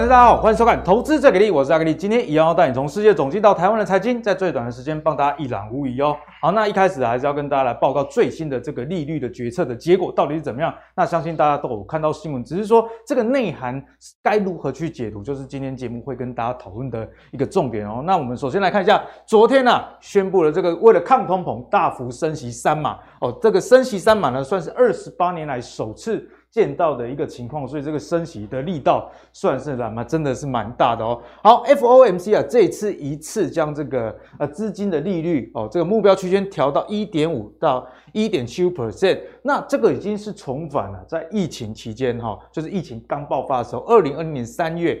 大家好，欢迎收看《投资最给力》，我是阿格力。今天一样要带你从世界总经到台湾的财经，在最短的时间帮大家一览无遗哦。好，那一开始还是要跟大家来报告最新的这个利率的决策的结果到底是怎么样。那相信大家都有看到新闻，只是说这个内涵该如何去解读，就是今天节目会跟大家讨论的一个重点哦。那我们首先来看一下，昨天呢、啊、宣布了这个为了抗通膨，大幅升息三码哦，这个升息三码呢算是二十八年来首次。见到的一个情况，所以这个升息的力道算是什么？真的是蛮大的哦。好，FOMC 啊，这次一次将这个呃资金的利率哦，这个目标区间调到一点五到一点七五 percent，那这个已经是重返了在疫情期间哈，就是疫情刚爆发的时候，二零二零年三月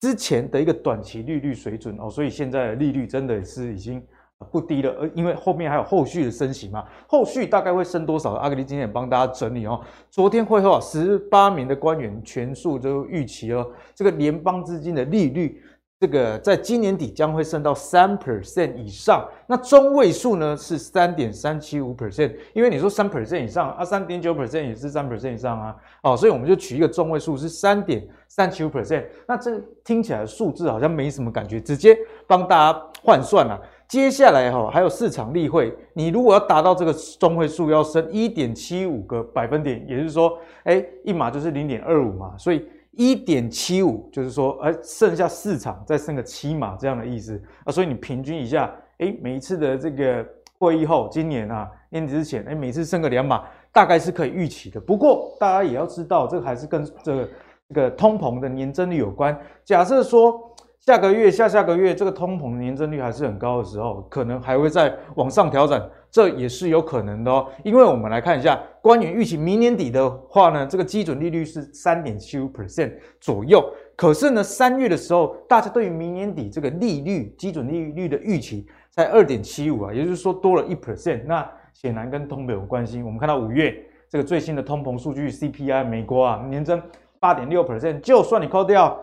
之前的一个短期利率水准哦，所以现在的利率真的是已经。不低了，而因为后面还有后续的升息嘛，后续大概会升多少？阿格力今天也帮大家整理哦。昨天会后啊，十八名的官员全数都预期哦，这个联邦资金的利率，这个在今年底将会升到三 percent 以上。那中位数呢是三点三七五 percent，因为你说三 percent 以上啊，三点九 percent 也是三 percent 以上啊，哦，所以我们就取一个中位数是三点三七五 percent。那这听起来数字好像没什么感觉，直接帮大家换算了。接下来哈还有市场例会，你如果要达到这个中位数，要升一点七五个百分点，也就是说，哎，一码就是零点二五嘛，所以一点七五就是说，哎，剩下市场再升个七码这样的意思啊，所以你平均一下，哎，每一次的这个会议后，今年啊年底之前，哎，每次升个两码，大概是可以预期的。不过大家也要知道，这个还是跟这个这个通膨的年增率有关。假设说。下个月、下下个月，这个通膨年增率还是很高的时候，可能还会再往上调整，这也是有可能的哦。因为我们来看一下，官员预期明年底的话呢，这个基准利率是三点七五 percent 左右。可是呢，三月的时候，大家对于明年底这个利率基准利率的预期才二点七五啊，也就是说多了一 percent。那显然跟通膨有关系。我们看到五月这个最新的通膨数据 CPI，美国啊年增八点六 percent，就算你扣掉。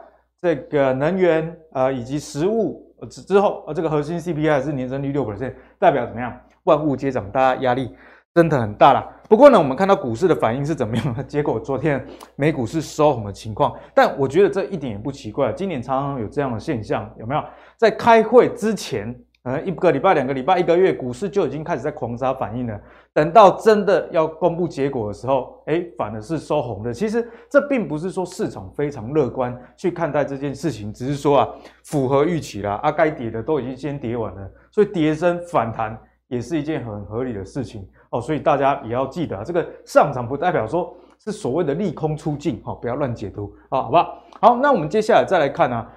这个能源呃以及食物之之后，呃这个核心 CPI 是年增率六 percent，代表怎么样？万物皆涨，大家压力真的很大啦。不过呢，我们看到股市的反应是怎么样？结果昨天美股是收红的情况，但我觉得这一点也不奇怪。今年常常有这样的现象，有没有？在开会之前。呃，一个礼拜、两个礼拜、一个月，股市就已经开始在狂杀反应了。等到真的要公布结果的时候，诶，反而是收红的。其实这并不是说市场非常乐观去看待这件事情，只是说啊，符合预期啦。啊，该跌的都已经先跌完了，所以跌升反弹也是一件很合理的事情哦。所以大家也要记得啊，这个上涨不代表说是所谓的利空出尽，哦，不要乱解读啊，好不好？好，那我们接下来再来看啊。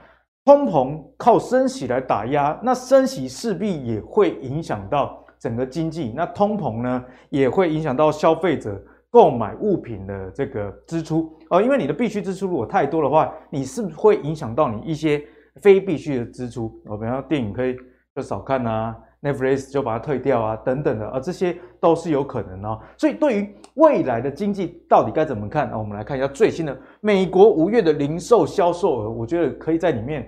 通膨靠升息来打压，那升息势必也会影响到整个经济。那通膨呢，也会影响到消费者购买物品的这个支出哦。因为你的必须支出如果太多的话，你是不是会影响到你一些非必须的支出？我，比方说电影可以就少看啊，Netflix 就把它退掉啊，等等的啊，这些都是有可能哦。所以对于未来的经济到底该怎么看啊？我们来看一下最新的美国五月的零售销售额，我觉得可以在里面。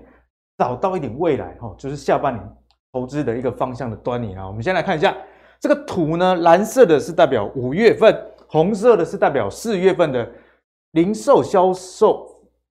找到一点未来哈，就是下半年投资的一个方向的端倪啊。我们先来看一下这个图呢，蓝色的是代表五月份，红色的是代表四月份的零售销售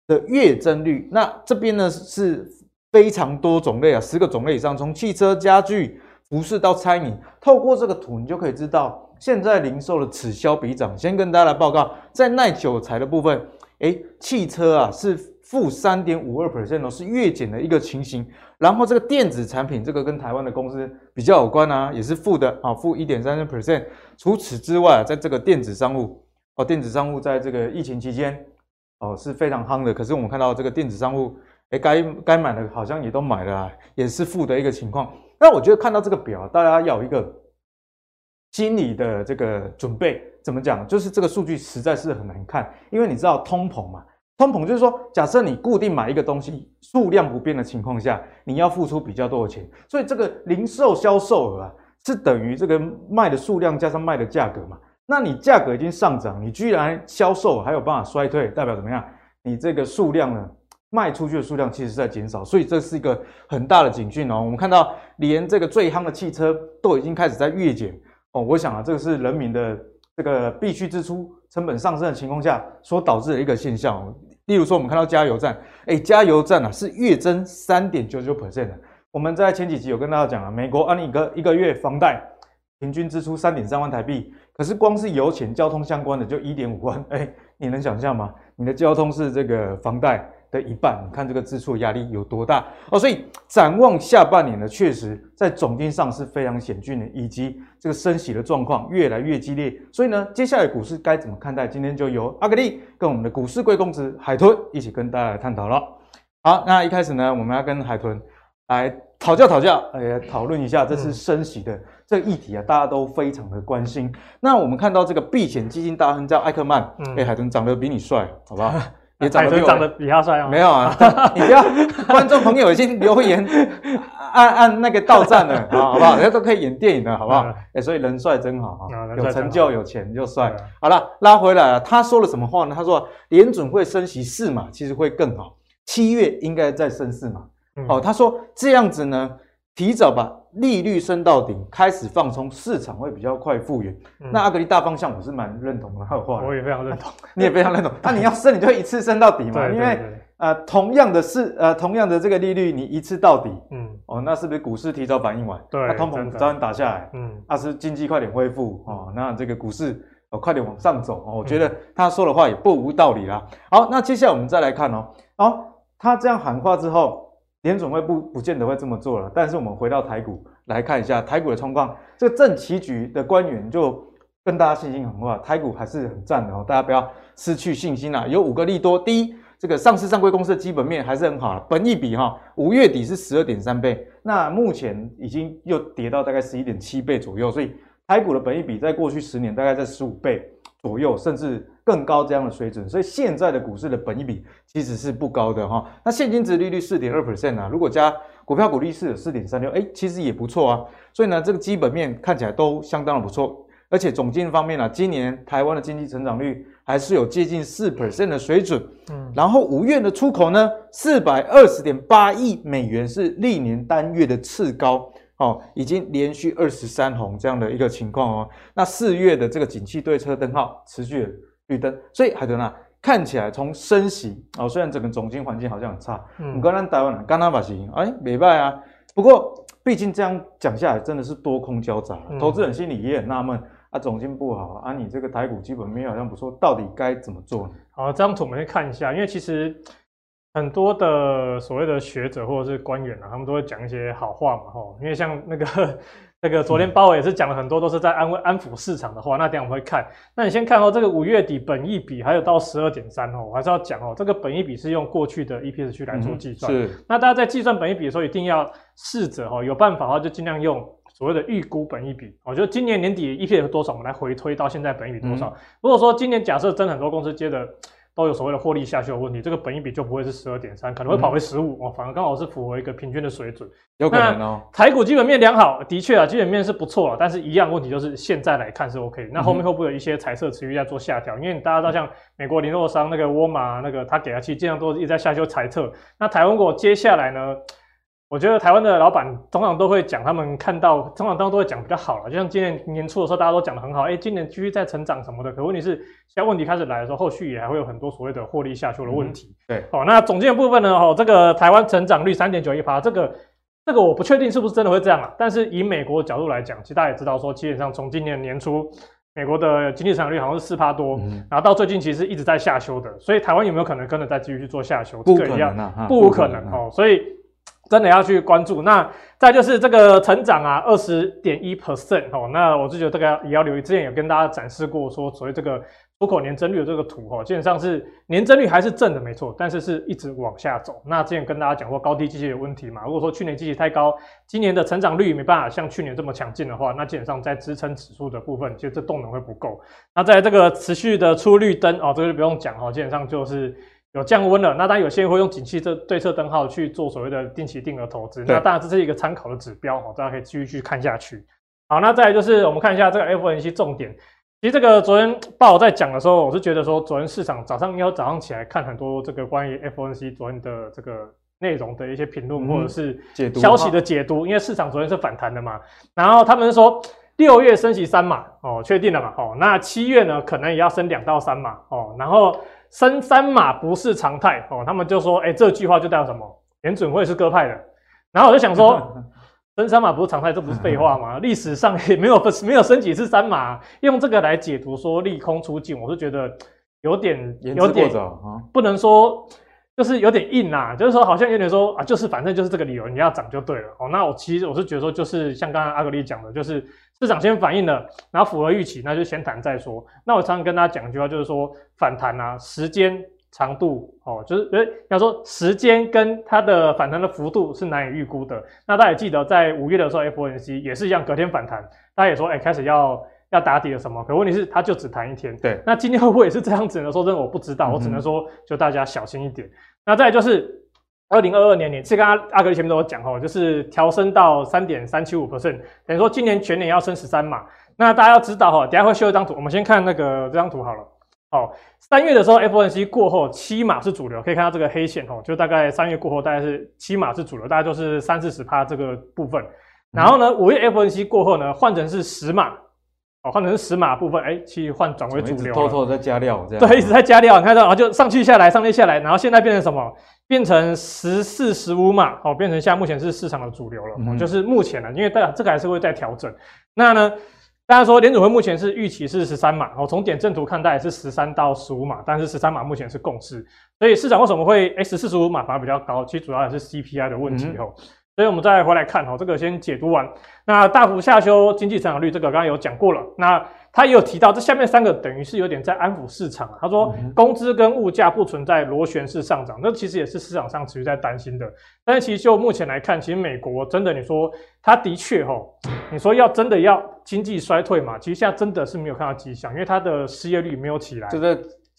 的月增率。那这边呢是非常多种类啊，十个种类以上，从汽车、家具、服饰到餐饮，透过这个图你就可以知道现在零售的此消彼长。先跟大家来报告，在耐久材的部分，诶，汽车啊是。负三点五二 percent 哦，是月减的一个情形。然后这个电子产品，这个跟台湾的公司比较有关啊，也是负的啊，负一点三三 percent。除此之外，在这个电子商务哦，电子商务在这个疫情期间哦是非常夯的。可是我们看到这个电子商务，哎，该该买的好像也都买了啊，也是负的一个情况。那我觉得看到这个表，大家要一个心理的这个准备。怎么讲？就是这个数据实在是很难看，因为你知道通膨嘛。通膨就是说，假设你固定买一个东西，数量不变的情况下，你要付出比较多的钱，所以这个零售销售额啊，是等于这个卖的数量加上卖的价格嘛。那你价格已经上涨，你居然销售还有办法衰退，代表怎么样？你这个数量呢，卖出去的数量其实是在减少，所以这是一个很大的警讯哦。我们看到，连这个最夯的汽车都已经开始在月减哦。我想啊，这个是人民的这个必须支出成本上升的情况下所导致的一个现象。例如说，我们看到加油站，哎，加油站啊是月增三点九九 percent 的。我们在前几集有跟大家讲啊，美国按一个一个月房贷平均支出三点三万台币，可是光是油钱、交通相关的就一点五万，哎，你能想象吗？你的交通是这个房贷的一半，你看这个支出的压力有多大哦？所以展望下半年呢，确实在总经上是非常险峻的，以及这个升息的状况越来越激烈。所以呢，接下来股市该怎么看待？今天就由阿格力跟我们的股市贵公子海豚一起跟大家来探讨了。好，那一开始呢，我们要跟海豚。来讨教讨教，来讨论一下这次升息的这个议题啊，大家都非常的关心。那我们看到这个避险基金大亨叫艾克曼，嗯，哎，海豚长得比你帅，好不好？也长得比我长得比他帅吗？没有啊，你不要，观众朋友已经留言 按按那个到站了啊，好不好？人家都可以演电影了，好不好？哎，所以人帅真好啊，有成就有钱就帅。好了，拉回来了，他说了什么话呢？他说联准会升息四码，其实会更好，七月应该再升四码。哦，他说这样子呢，提早把利率升到顶，开始放松，市场会比较快复原。嗯、那阿格力大方向我是蛮认同的，他的话我也非常认同，你也非常认同。那你要升，你就一次升到底嘛，因为呃，同样的是呃，同样的这个利率，你一次到底，嗯，哦，那是不是股市提早反应完？对，那通膨早点打下来，嗯，那是经济快点恢复？哦，那这个股市哦快点往上走。哦，我觉得他说的话也不无道理啦。好，那接下来我们再来看哦，好，他这样喊话之后。联准会不不见得会这么做了，但是我们回到台股来看一下台股的状况。这个正期局的官员就跟大家信心很话，台股还是很赞的哦，大家不要失去信心啦。有五个利多，第一，这个上市上柜公司的基本面还是很好，本益比哈，五月底是十二点三倍，那目前已经又跌到大概十一点七倍左右，所以台股的本益比在过去十年大概在十五倍。左右，甚至更高这样的水准，所以现在的股市的本益比其实是不高的哈。那现金值利率四点二 percent 啊，如果加股票股利是四点三六，哎，其实也不错啊。所以呢，这个基本面看起来都相当的不错。而且总经方面呢、啊，今年台湾的经济成长率还是有接近四 percent 的水准。嗯，然后五月的出口呢，四百二十点八亿美元是历年单月的次高。哦，已经连续二十三红这样的一个情况哦。那四月的这个景气对策灯号持续绿灯，所以海豚啊，看起来从升息哦，虽然整个总经环境好像很差，嗯，刚刚台湾刚刚把行，哎，没败啊。不过毕竟这样讲下来，真的是多空交杂，嗯、投资人心里也很纳闷啊，总经不好啊，你这个台股基本面好像不错，到底该怎么做呢？好，这张图我们先看一下，因为其实。很多的所谓的学者或者是官员啊，他们都会讲一些好话嘛，吼，因为像那个那个昨天鲍尔也是讲了很多，都是在安慰安抚市场的话。那等下我们会看，那你先看哦，这个五月底本益比还有到十二点三哦，我还是要讲哦，这个本益比是用过去的 EPS 去来做计算。嗯、是。那大家在计算本益比的时候，一定要试着哦，有办法的话就尽量用所谓的预估本益比。我觉得今年年底 EPS 多少，我们来回推到现在本益比多少。嗯、如果说今年假设真的很多公司接的。都有所谓的获利下修的问题，这个本益比就不会是十二点三，可能会跑回十五哦，反而刚好是符合一个平均的水准。有可能哦。台股基本面良好，的确啊，基本面是不错了，但是一样问题就是现在来看是 OK。那后面会不会有一些彩色持续在做下调？嗯、因为大家知道像美国零售商那个沃尔玛那个，他给他其实经常都一直在下修猜测。那台湾股接下来呢？我觉得台湾的老板通常都会讲，他们看到通常都会讲比较好了，就像今年年初的时候，大家都讲得很好，哎，今年继续在成长什么的。可问题是，现在问题开始来的时候，后续也还会有很多所谓的获利下修的问题。嗯、对，好，那总结的部分呢？哦，这个台湾成长率三点九一趴，这个这个我不确定是不是真的会这样啊。但是以美国的角度来讲，其实大家也知道说，基本上从今年年初，美国的经济成长率好像是四趴多，嗯、然后到最近其实一直在下修的。所以台湾有没有可能跟着再继续去做下修？不可能啊，不无可能哦。所以。真的要去关注，那再就是这个成长啊，二十点一 percent 哦，那我是觉得这个也要留意。之前有跟大家展示过，说所谓这个出口年增率的这个图哦，基本上是年增率还是正的，没错，但是是一直往下走。那之前跟大家讲过高低基期有问题嘛，如果说去年基期太高，今年的成长率没办法像去年这么强劲的话，那基本上在支撑指数的部分，其实这动能会不够。那在这个持续的出绿灯哦，这个就不用讲哦，基本上就是。有降温了，那当然有些人会用景气这对策灯号去做所谓的定期定额投资，那当然这是一个参考的指标哦，大家可以继续去看下去。好，那再来就是我们看一下这个 FOMC 重点。其实这个昨天鲍尔在讲的时候，我是觉得说昨天市场早上要早上起来看很多这个关于 FOMC 昨天的这个内容的一些评论或者是消息的解读，因为市场昨天是反弹的嘛，然后他们是说六月升息三码哦，确定了嘛，哦，那七月呢可能也要升两到三码哦，然后。升三码不是常态哦，他们就说，哎，这句话就代表什么？联准会是鸽派的。然后我就想说，升三码不是常态，这不是废话吗？历史上也没有没有升几次三码，用这个来解读说利空出尽，我是觉得有点有点不能说。就是有点硬啦，就是说好像有点说啊，就是反正就是这个理由，你要涨就对了哦。那我其实我是觉得说，就是像刚刚阿格力讲的，就是市场先反应了，然后符合预期，那就先谈再说。那我常常跟大家讲一句话，就是说反弹啊，时间长度哦，就是诶，要说时间跟它的反弹的幅度是难以预估的。那大家也记得在五月的时候，FOMC 也是一样，隔天反弹，大家也说哎，开始要。要打底了什么？可问题是，它就只弹一天。对，那今天会不会也是这样子呢？说真的，我不知道，我只能说，就大家小心一点。嗯、那再就是，二零二二年年，其实刚刚阿格前面都有讲哦，就是调升到三点三七五 percent，等于说今年全年要升十三码。那大家要知道哈，等下会修一张图，我们先看那个这张图好了。哦，三月的时候，FOMC 过后七码是主流，可以看到这个黑线哦，就大概三月过后大概是七码是主流，大概就是三四十趴这个部分。然后呢，五月 FOMC 过后呢，换成是十码。哦，换成是十码部分，哎、欸，其实换转为主流，偷偷在加料，这样对，一直在加料，你看到，然后就上去下来，上去下来，然后现在变成什么？变成十四、十五码，哦，变成现在目前是市场的主流了，嗯、就是目前呢，因为大这个还是会再调整。那呢，大家说联储会目前是预期是十三码，哦，从点阵图看，大概是十三到十五码，但是十三码目前是共识，所以市场为什么会哎十四、十五码反而比较高？其实主要还是 CPI 的问题哦。嗯所以，我们再回来看哈，这个先解读完。那大幅下修经济成长率，这个刚刚有讲过了。那他也有提到，这下面三个等于是有点在安抚市场。他说，工资跟物价不存在螺旋式上涨，那其实也是市场上持续在担心的。但是，其实就目前来看，其实美国真的，你说它的确哈，你说要真的要经济衰退嘛？其实现在真的是没有看到迹象，因为它的失业率没有起来。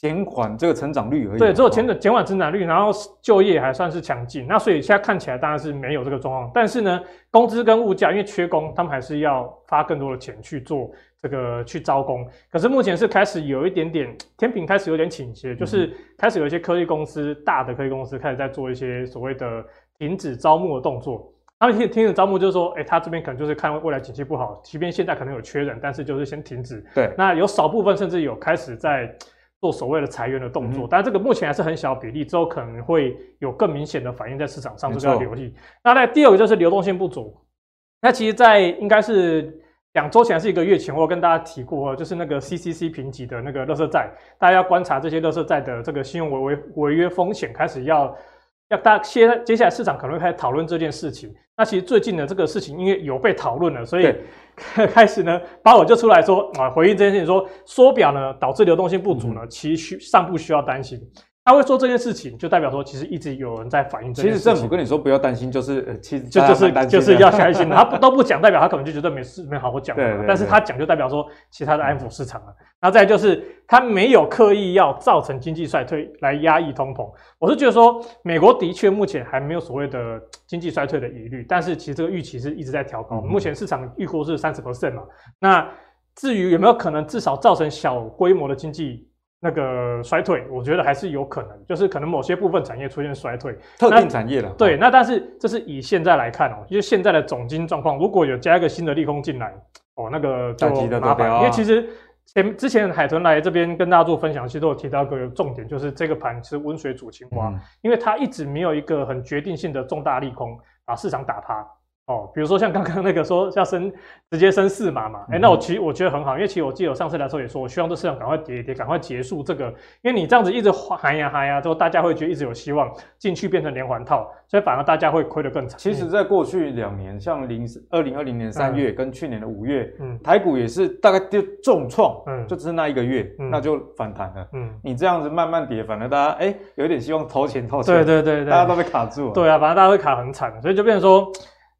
减缓这个成长率而已。对，只有减的减缓增长率，然后就业还算是强劲。那所以现在看起来当然是没有这个状况。但是呢，工资跟物价因为缺工，他们还是要发更多的钱去做这个去招工。可是目前是开始有一点点天平开始有点倾斜，就是开始有一些科技公司，大的科技公司开始在做一些所谓的停止招募的动作。他们停停止招募就是说，哎，他这边可能就是看未来景气不好，即便现在可能有缺人，但是就是先停止。对，那有少部分甚至有开始在。做所谓的裁员的动作，但这个目前还是很小比例，之后可能会有更明显的反应在市场上，这个要留意。那在第二个就是流动性不足，那其实，在应该是两周前还是一个月前，我有跟大家提过，就是那个 CCC 评级的那个垃圾债，大家要观察这些垃圾债的这个信用违违违约风险，开始要。要大家接接下来市场可能会开始讨论这件事情。那其实最近的这个事情，因为有被讨论了，所以 开始呢，保尔就出来说啊，回应这件事情说，缩表呢导致流动性不足呢，其需尚不需要担心。他会说这件事情，就代表说其实一直有人在反映这件事情。其实政府跟你说不要担心，就是呃，其实就就是就是要开心。他不都不讲，代表他可能就觉得没事，没好好讲。对，对，对。但是他讲就代表说，其他的安抚市场了。然后再就是他没有刻意要造成经济衰退来压抑通膨。我是觉得说，美国的确目前还没有所谓的经济衰退的疑虑，但是其实这个预期是一直在调高。嗯、目前市场预估是三十 percent 嘛。那至于有没有可能至少造成小规模的经济？那个衰退，我觉得还是有可能，就是可能某些部分产业出现衰退，特定产业了。对，那但是这是以现在来看哦，因为现在的总金状况，如果有加一个新的利空进来，哦，那个就麻烦。因为其实前之前海豚来这边跟大家做分享，其实都有提到一个重点，就是这个盘是温水煮青蛙，嗯、因为它一直没有一个很决定性的重大利空把市场打趴。哦，比如说像刚刚那个说要升直接升四码嘛，哎、欸，那我其实我觉得很好，因为其实我记得我上次来的时候也说，我希望这市场赶快跌一跌，赶快结束这个，因为你这样子一直喊呀喊呀，之后大家会觉得一直有希望进去变成连环套，所以反而大家会亏得更惨。其实，在过去两年，像零二零二零年三月跟去年的五月，嗯，台股也是大概就重创，嗯，就只是那一个月，嗯、那就反弹了，嗯，你这样子慢慢跌，反而大家哎、欸、有一点希望投钱投钱，对对对对，大家都被卡住了，对啊，反正大家会卡很惨，所以就变成说。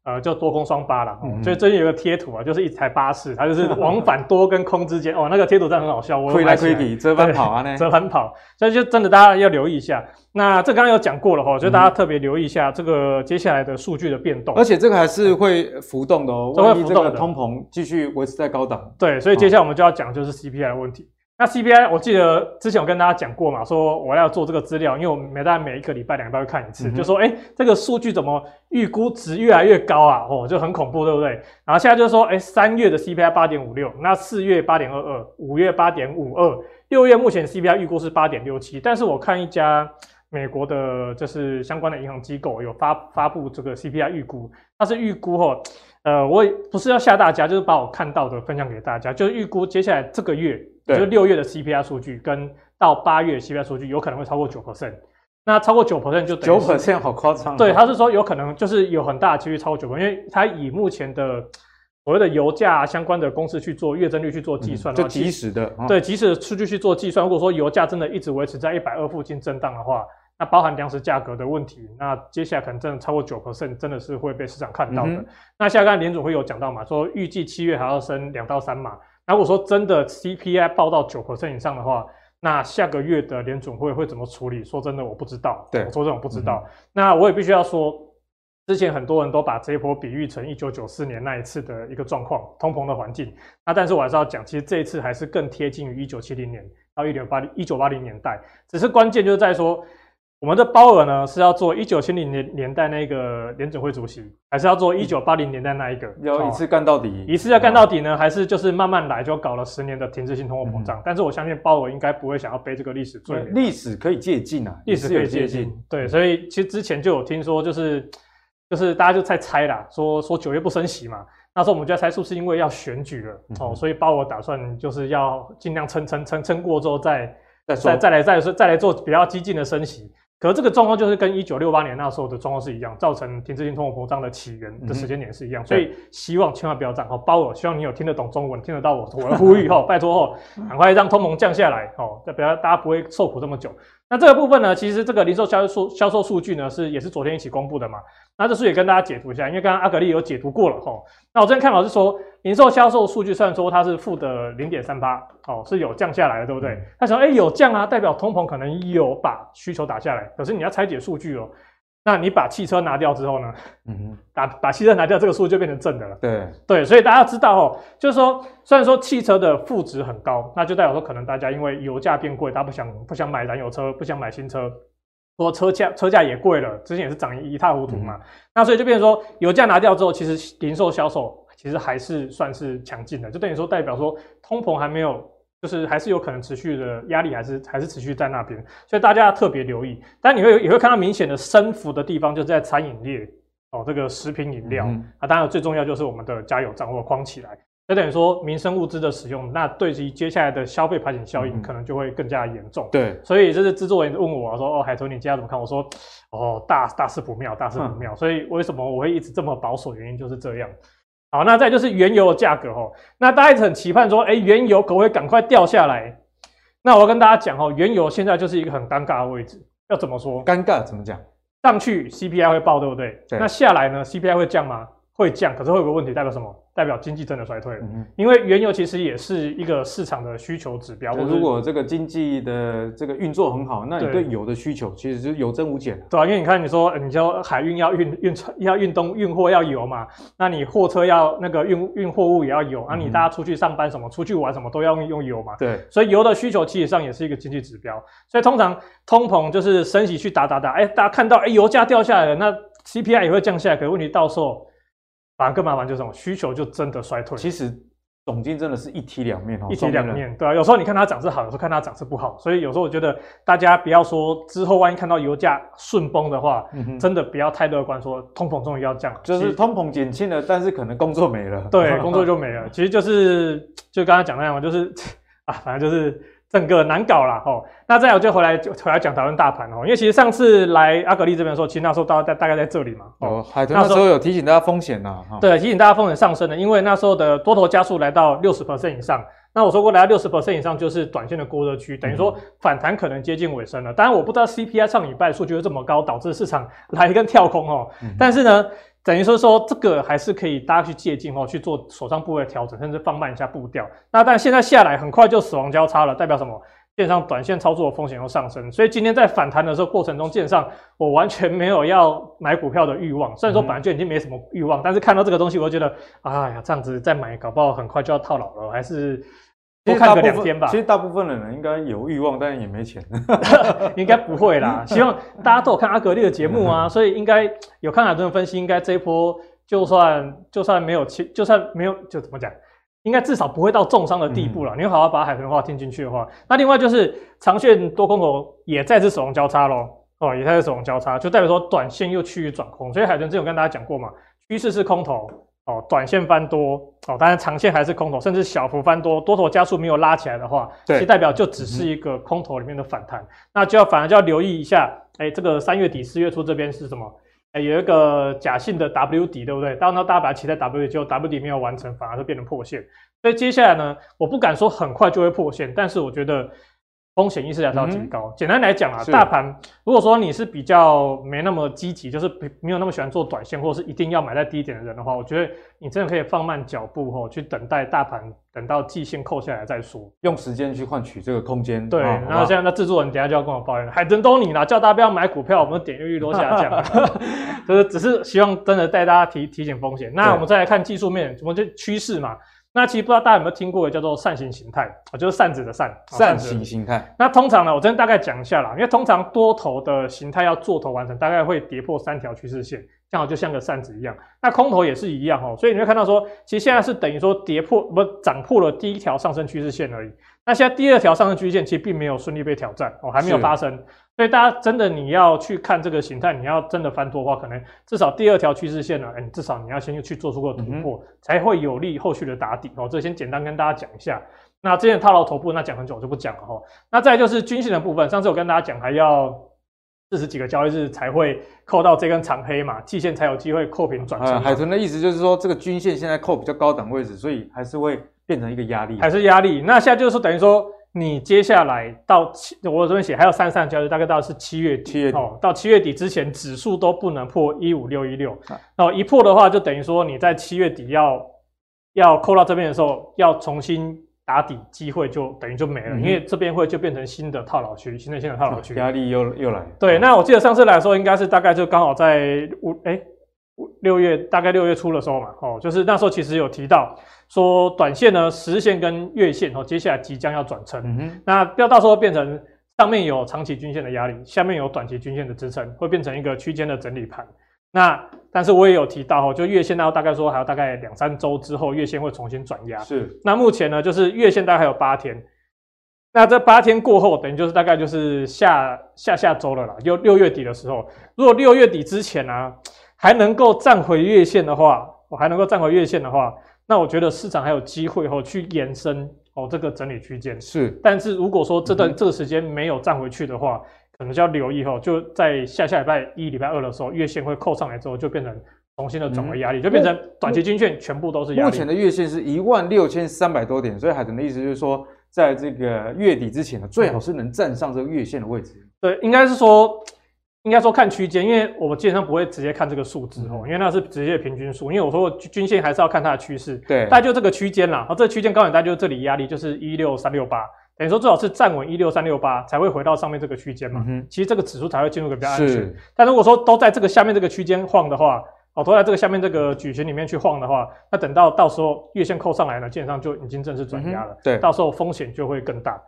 呃，就多空双八了，嗯、所以最近有个贴图啊，就是一台巴士，它就是往返多跟空之间，哦，那个贴图真的很好笑，我推来推去，折返跑啊，呢，折返跑，所以就真的大家要留意一下。那这刚刚有讲过了哈，所以大家特别留意一下这个接下来的数据的变动，而且这个还是会浮动的哦，会浮动的。通膨继续维持在高档，对，所以接下来我们就要讲就是 CPI 的问题。那 CPI 我记得之前有跟大家讲过嘛，说我要做这个资料，因为我每大概每一个礼拜、两个礼拜会看一次，嗯、就说哎、欸，这个数据怎么预估值越来越高啊？哦，就很恐怖，对不对？然后现在就是说，哎、欸，三月的 CPI 八点五六，那四月八点二二，五月八点五二，六月目前 CPI 预估是八点六七，但是我看一家美国的，就是相关的银行机构有发发布这个 CPI 预估，它是预估哦。呃，我也不是要吓大家，就是把我看到的分享给大家，就是预估接下来这个月，就是六月的 CPI 数据跟到八月 CPI 数据有可能会超过九 percent，那超过九 percent 就九 percent 好夸张。对，他是说有可能就是有很大的几率超过九 percent，因为他以目前的所谓的油价相关的公式去做月增率去做计算，就即时的，对，即时的数据去做计算。如果说油价真的一直维持在一百二附近震荡的话。那包含粮食价格的问题，那接下来可能真的超过九 percent，真的是会被市场看到的。嗯、那下个联总会有讲到嘛，说预计七月还要升两到三码。那如果说真的 CPI 报到九 percent 以上的话，那下个月的联准会会怎么处理？说真的，我不知道。对，我说这种不知道。嗯、那我也必须要说，之前很多人都把这一波比喻成一九九四年那一次的一个状况，通膨的环境。那但是我还是要讲，其实这一次还是更贴近于一九七零年到一九八零一九八零年代，只是关键就是在说。我们的鲍尔呢是要做一九七零年年代那个联准会主席，还是要做一九八零年代那一个？要一次干到底？一次要干到底呢，还是就是慢慢来，就搞了十年的停滞性通货膨胀？嗯、但是我相信鲍尔应该不会想要背这个历史罪。历史可以借鉴啊，历史可以借鉴。对，所以其实之前就有听说，就是就是大家就在猜啦，说说九月不升息嘛，那时候我们就在猜是不是因为要选举了、嗯、哦，所以鲍尔打算就是要尽量撑撑撑撑过之后再再再再来再再来做比较激进的升息。可是这个状况就是跟一九六八年那时候的状况是一样，造成停滞性通货膨胀的起源的时间点是一样，嗯、所以希望千万不要涨哦。包我，希望你有听得懂中文，听得到我我的呼吁哈，拜托哦，赶快让通膨降下来哦，不要大家不会受苦这么久。那这个部分呢，其实这个零售销售销售数据呢是也是昨天一起公布的嘛。那这是也跟大家解读一下，因为刚刚阿格丽有解读过了吼。那我这边看法是说，零售销售数据虽然说它是负的零点三八，哦，是有降下来的，对不对？他说，哎，有降啊，代表通膨可能有把需求打下来。可是你要拆解数据哦，那你把汽车拿掉之后呢？嗯哼，把把汽车拿掉，这个数就变成正的了。对对，所以大家知道哦，就是说，虽然说汽车的负值很高，那就代表说可能大家因为油价变贵，大家不想不想买燃油车，不想买新车。说车价车价也贵了，之前也是涨一塌糊涂嘛，嗯、那所以就变成说油价拿掉之后，其实零售销售其实还是算是强劲的，就等于说代表说通膨还没有，就是还是有可能持续的压力，还是还是持续在那边，所以大家要特别留意。但你会也会看到明显的升幅的地方，就是在餐饮业哦，这个食品饮料、嗯、啊，当然最重要就是我们的加油站或框起来。就等于说民生物资的使用，那对于接下来的消费排挤效应可能就会更加严重。对，所以这是制作人问我说：“哦，海豚，你接下来怎么看？”我说：“哦，大大事不妙，大事不妙。”所以为什么我会一直这么保守？原因就是这样。好，那再就是原油的价格哦。那大家一直很期盼说：“哎，原油可不可以赶快掉下来？”那我要跟大家讲哦，原油现在就是一个很尴尬的位置。要怎么说？尴尬怎么讲？上去 CPI 会爆，对不对？对。那下来呢？CPI 会降吗？会降，可是会有个问题，代表什么？代表经济真的衰退了，嗯、因为原油其实也是一个市场的需求指标。如果这个经济的这个运作很好，那你对油的需求其实就有增无减。对啊，因为你看，你说你说海运要运运船要运东运货要油嘛，那你货车要那个运运货物也要油，啊，你大家出去上班什么、出去玩什么都要用用油嘛。对，所以油的需求其实上也是一个经济指标。所以通常通膨就是升息去打打打，哎，大家看到哎油价掉下来了，那 CPI 也会降下来，可是问题到时候。反而更麻烦，就是什么需求就真的衰退。其实总经真的是一体两面哦，一体两面，对啊，有时候你看它涨是好，有时候看它涨是不好。所以有时候我觉得大家不要说之后万一看到油价顺崩的话，嗯、真的不要太乐观，说通膨终于要降，就是通膨减轻了，但是可能工作没了。对，工作就没了。其实就是就刚才讲那样嘛，就是 啊，反正就是。整个难搞啦吼，那再有就回来就回来讲讨论大盘哦，因为其实上次来阿格力这边的时候，其实那时候大概大概在这里嘛。哦，海豚那时候有提醒大家风险呐。对，提醒大家风险上升的，因为那时候的多头加速来到六十 percent 以上。那我说过来到六十 percent 以上就是短线的过热区，等于说反弹可能接近尾声了。当然我不知道 CPI 上礼拜数据会这么高，导致市场来一根跳空哦。但是呢。等于说说这个还是可以大家去借鉴哦，去做手上部位调整，甚至放慢一下步调。那但现在下来很快就死亡交叉了，代表什么？线上短线操作的风险又上升。所以今天在反弹的时候过程中，线上我完全没有要买股票的欲望。虽然说本来就已经没什么欲望，但是看到这个东西，我就觉得，哎呀，这样子再买，搞不好很快就要套牢了，还是多看个两天吧。其实大部分的人应该有欲望，但是也没钱。应该不会啦。希望大家都有看阿格力的节目啊，所以应该有看海豚的分析，应该这一波就算就算没有就算没有就怎么讲，应该至少不会到重伤的地步了。嗯、你好好把海豚的话听进去的话，那另外就是长线多空头也再次手动交叉喽。哦，也在这种交叉，就代表说短线又趋于转空，所以海豚之前有跟大家讲过嘛，趋势是空头，哦，短线翻多，哦，当然长线还是空头，甚至小幅翻多，多头加速没有拉起来的话，对，其实代表就只是一个空头里面的反弹，嗯、那就要反而就要留意一下，哎、欸，这个三月底四月初这边是什么？哎、欸，有一个假性的 W 底，对不对？当然大家把它期待 W 底，结果 W 底没有完成，反而是变成破线，所以接下来呢，我不敢说很快就会破线，但是我觉得。风险意识还是要提高。嗯、简单来讲啊，大盘如果说你是比较没那么积极，就是没有那么喜欢做短线，或者是一定要买在低点的人的话，我觉得你真的可以放慢脚步吼，去等待大盘等到季线扣下来再说，用时间去换取这个空间。对，然后现在那制作人等下就要跟我抱怨了，海豚都你了，叫大家不要买股票，我们的点阅率都下降，就是只是希望真的带大家提提醒风险。那我们再来看技术面，什么就趋势嘛。那其实不知道大家有没有听过的叫做扇形形态啊，就是扇子的扇，扇形形态。那通常呢，我这边大概讲一下啦，因为通常多头的形态要做头完成，大概会跌破三条趋势线，刚好就像个扇子一样。那空头也是一样哦，所以你会看到说，其实现在是等于说跌破不涨破了第一条上升趋势线而已。那现在第二条上升趋势线其实并没有顺利被挑战哦，还没有发生。所以大家真的你要去看这个形态，你要真的翻多的话，可能至少第二条趋势线呢，哎，至少你要先去做出个突破，嗯、才会有利后续的打底哦。这先简单跟大家讲一下。那之前套牢头部，那讲很久我就不讲了哈。那再就是均线的部分，上次我跟大家讲，还要四十几个交易日才会扣到这根长黑嘛，季线才有机会扣平转成。海豚的意思就是说，这个均线现在扣比较高档位置，所以还是会变成一个压力，还是压力。那现在就是等于说。你接下来到七，我这边写还有三上交易，大概到是七月底，七月底。哦，到七月底之前，指数都不能破一五六一六，然后一破的话，就等于说你在七月底要要扣到这边的时候，要重新打底，机会就等于就没了，嗯、因为这边会就变成新的套牢区，新的新的套牢区，压力又又来。对，那我记得上次来说，应该是大概就刚好在五哎五六月，大概六月初的时候嘛，哦，就是那时候其实有提到。说短线呢，十日线跟月线哦，接下来即将要转成，嗯、那不要到时候变成上面有长期均线的压力，下面有短期均线的支撑，会变成一个区间的整理盘。那但是我也有提到哦，就月线呢，大概说还有大概两三周之后，月线会重新转压。是。那目前呢，就是月线大概还有八天，那这八天过后，等于就是大概就是下下下周了啦，就六月底的时候，如果六月底之前呢、啊，还能够站回月线的话，我还能够站回月线的话。那我觉得市场还有机会哦，去延伸哦这个整理区间是，但是如果说这段、这个时间没有站回去的话，可能就要留意哦，就在下下礼拜一、礼拜二的时候，月线会扣上来之后，就变成重新的转为压力，嗯、就变成短期均线全部都是压力。目前的月线是一万六千三百多点，所以海豚的意思就是说，在这个月底之前呢，最好是能站上这个月线的位置。对，应该是说。应该说看区间，因为我们基本上不会直接看这个数字哦，因为那是直接平均数。因为我说均线还是要看它的趋势，对，大概就这个区间啦。然后这个区间高点大概就是这里压力就是一六三六八，等于说最好是站稳一六三六八才会回到上面这个区间嘛。嗯、其实这个指数才会进入个比较安全。但如果说都在这个下面这个区间晃的话，哦，都在这个下面这个矩形里面去晃的话，那等到到时候月线扣上来呢，基本上就已经正式转压了。嗯、对，到时候风险就会更大。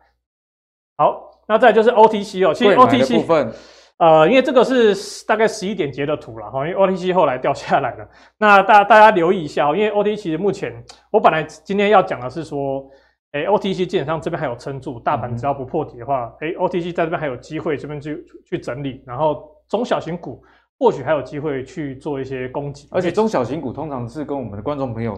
好，那再就是 OTC 哦，其实 OTC 部分。呃，因为这个是大概十一点截的图了哈，因为 OTC 后来掉下来了。那大大家留意一下，因为 OTC 目前我本来今天要讲的是说，哎，OTC 基本上这边还有撑住，大盘只要不破底的话，哎、嗯、，OTC 在这边还有机会这边去去整理，然后中小型股或许还有机会去做一些攻击，而且中小型股通常是跟我们的观众朋友。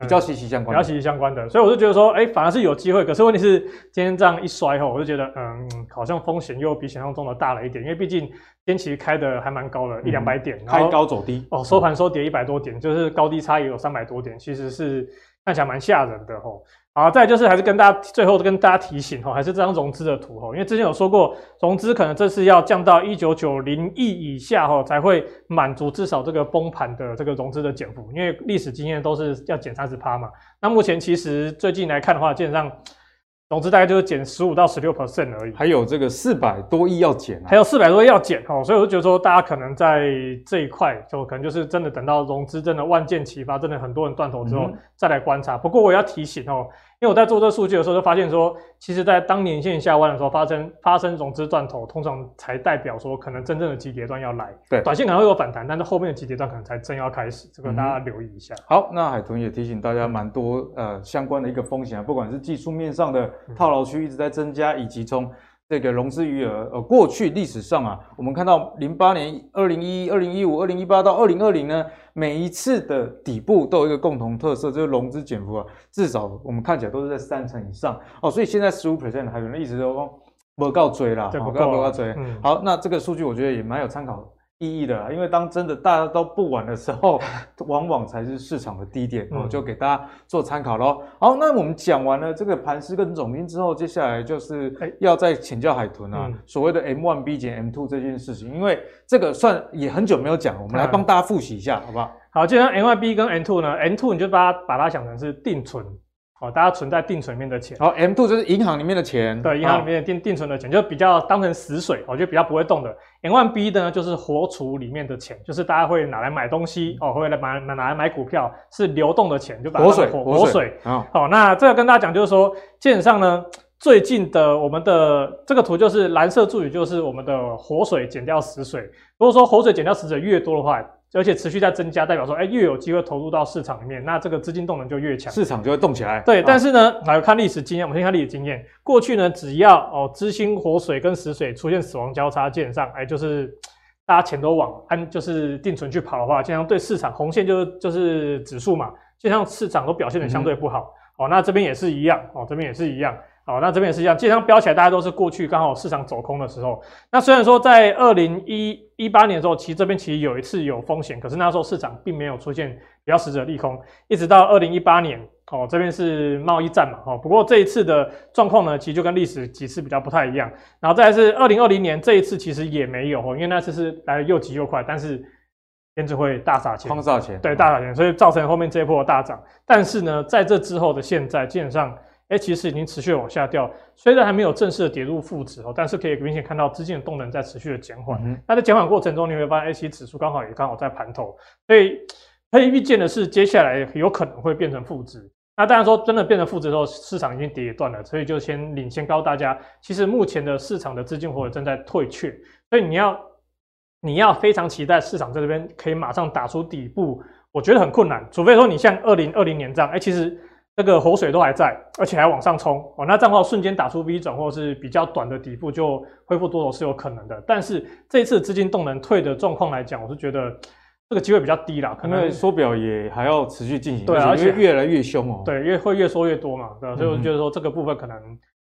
比较息息相关，比较息息相关的，所以我就觉得说，哎、欸，反而是有机会。可是问题是，今天这样一摔后，我就觉得，嗯，好像风险又比想象中的大了一点。因为毕竟今天其实开的还蛮高的，一两百点，开高走低，哦，收盘收跌一百多点，就是高低差也有三百多点，其实是看起来蛮吓人的吼。好，再就是还是跟大家最后跟大家提醒哈，还是这张融资的图哈，因为之前有说过，融资可能这次要降到一九九零亿以下哈，才会满足至少这个崩盘的这个融资的减幅，因为历史经验都是要减三十趴嘛。那目前其实最近来看的话，基本上。融资大概就是减十五到十六 percent 而已，还有这个四百多亿要减，还有四百多亿要减哦，所以我就觉得说，大家可能在这一块，就可能就是真的等到融资真的万箭齐发，真的很多人断头之后再来观察。不过我要提醒哦，因为我在做这数据的时候就发现说，其实在当年线下弯的时候发生发生融资断头，通常才代表说可能真正的急跌段要来。对，短线可能会有反弹，但是后面的急跌段可能才真要开始，这个大家留意一下。嗯、好，那海豚也提醒大家蛮多呃相关的一个风险啊，不管是技术面上的套牢区一直在增加，以及从这个融资余额，呃，过去历史上啊，我们看到零八年、二零一一、二零一五、二零一八到二零二零呢，每一次的底部都有一个共同特色，就是融资减幅啊，至少我们看起来都是在三成以上哦。所以现在十五 percent 还有人一直都说不告追啦，对，不告追。嗯、好，那这个数据我觉得也蛮有参考意义的啦，因为当真的大家都不玩的时候，往往才是市场的低点哦，就给大家做参考喽。好，那我们讲完了这个盘势跟总经之后，接下来就是要再请教海豚啊，所谓的 M one B 减 M two 这件事情，因为这个算也很久没有讲，我们来帮大家复习一下，好不好？好，既然 M one B 跟 M two 呢，M two 你就把它把它想成是定存。哦，大家存在定存里面的钱，哦，M two 就是银行里面的钱，对，银行里面的定定存的钱，就比较当成死水，哦，就比较不会动的。M one B 的呢，就是活储里面的钱，就是大家会拿来买东西，哦，会来买拿来买股票，是流动的钱，就把它活水活水。好，那这个跟大家讲，就是说，基本上呢，最近的我们的这个图就是蓝色柱语，就是我们的活水减掉死水。如果说活水减掉死水越多的话，而且持续在增加，代表说，哎，越有机会投入到市场里面，那这个资金动能就越强，市场就会动起来。对，但是呢，来看历史经验，我们先看历史经验。过去呢，只要哦，资金活水跟死水出现死亡交叉线上，哎，就是大家钱都往安，就是定存去跑的话，经常对市场红线就是就是指数嘛，就像市场都表现的相对不好。嗯、哦，那这边也是一样，哦，这边也是一样。好，那这边也是一样，基本上飙起来，大家都是过去刚好市场走空的时候。那虽然说在二零一一八年的时候，其实这边其实有一次有风险，可是那时候市场并没有出现比较实质的利空，一直到二零一八年，哦，这边是贸易战嘛，哦，不过这一次的状况呢，其实就跟历史几次比较不太一样。然后再来是二零二零年这一次其实也没有，因为那次是来的又急又快，但是联准会大撒钱，狂撒钱，对，大撒钱，所以造成后面这一波的大涨。但是呢，在这之后的现在，基本上。哎，其实已经持续往下掉，虽然还没有正式的跌入负值哦，但是可以明显看到资金的动能在持续的减缓。嗯、那在减缓过程中，你会发现，哎，其实指数刚好也刚好在盘头，所以可以预见的是，接下来有可能会变成负值。那当然说，真的变成负值的时候，市场已经跌一段了，所以就先领先告诉大家，其实目前的市场的资金活水正在退却，所以你要你要非常期待市场在这边可以马上打出底部，我觉得很困难，除非说你像二零二零年这样，哎，其实。这个活水都还在，而且还往上冲哦，那这样的话瞬间打出 V 转或者是比较短的底部就恢复多头是有可能的。但是这一次资金动能退的状况来讲，我是觉得这个机会比较低啦，可能缩表也还要持续进行，对啊，而且越来越凶哦，对，越会越缩越多嘛，对，所以我就觉得说这个部分可能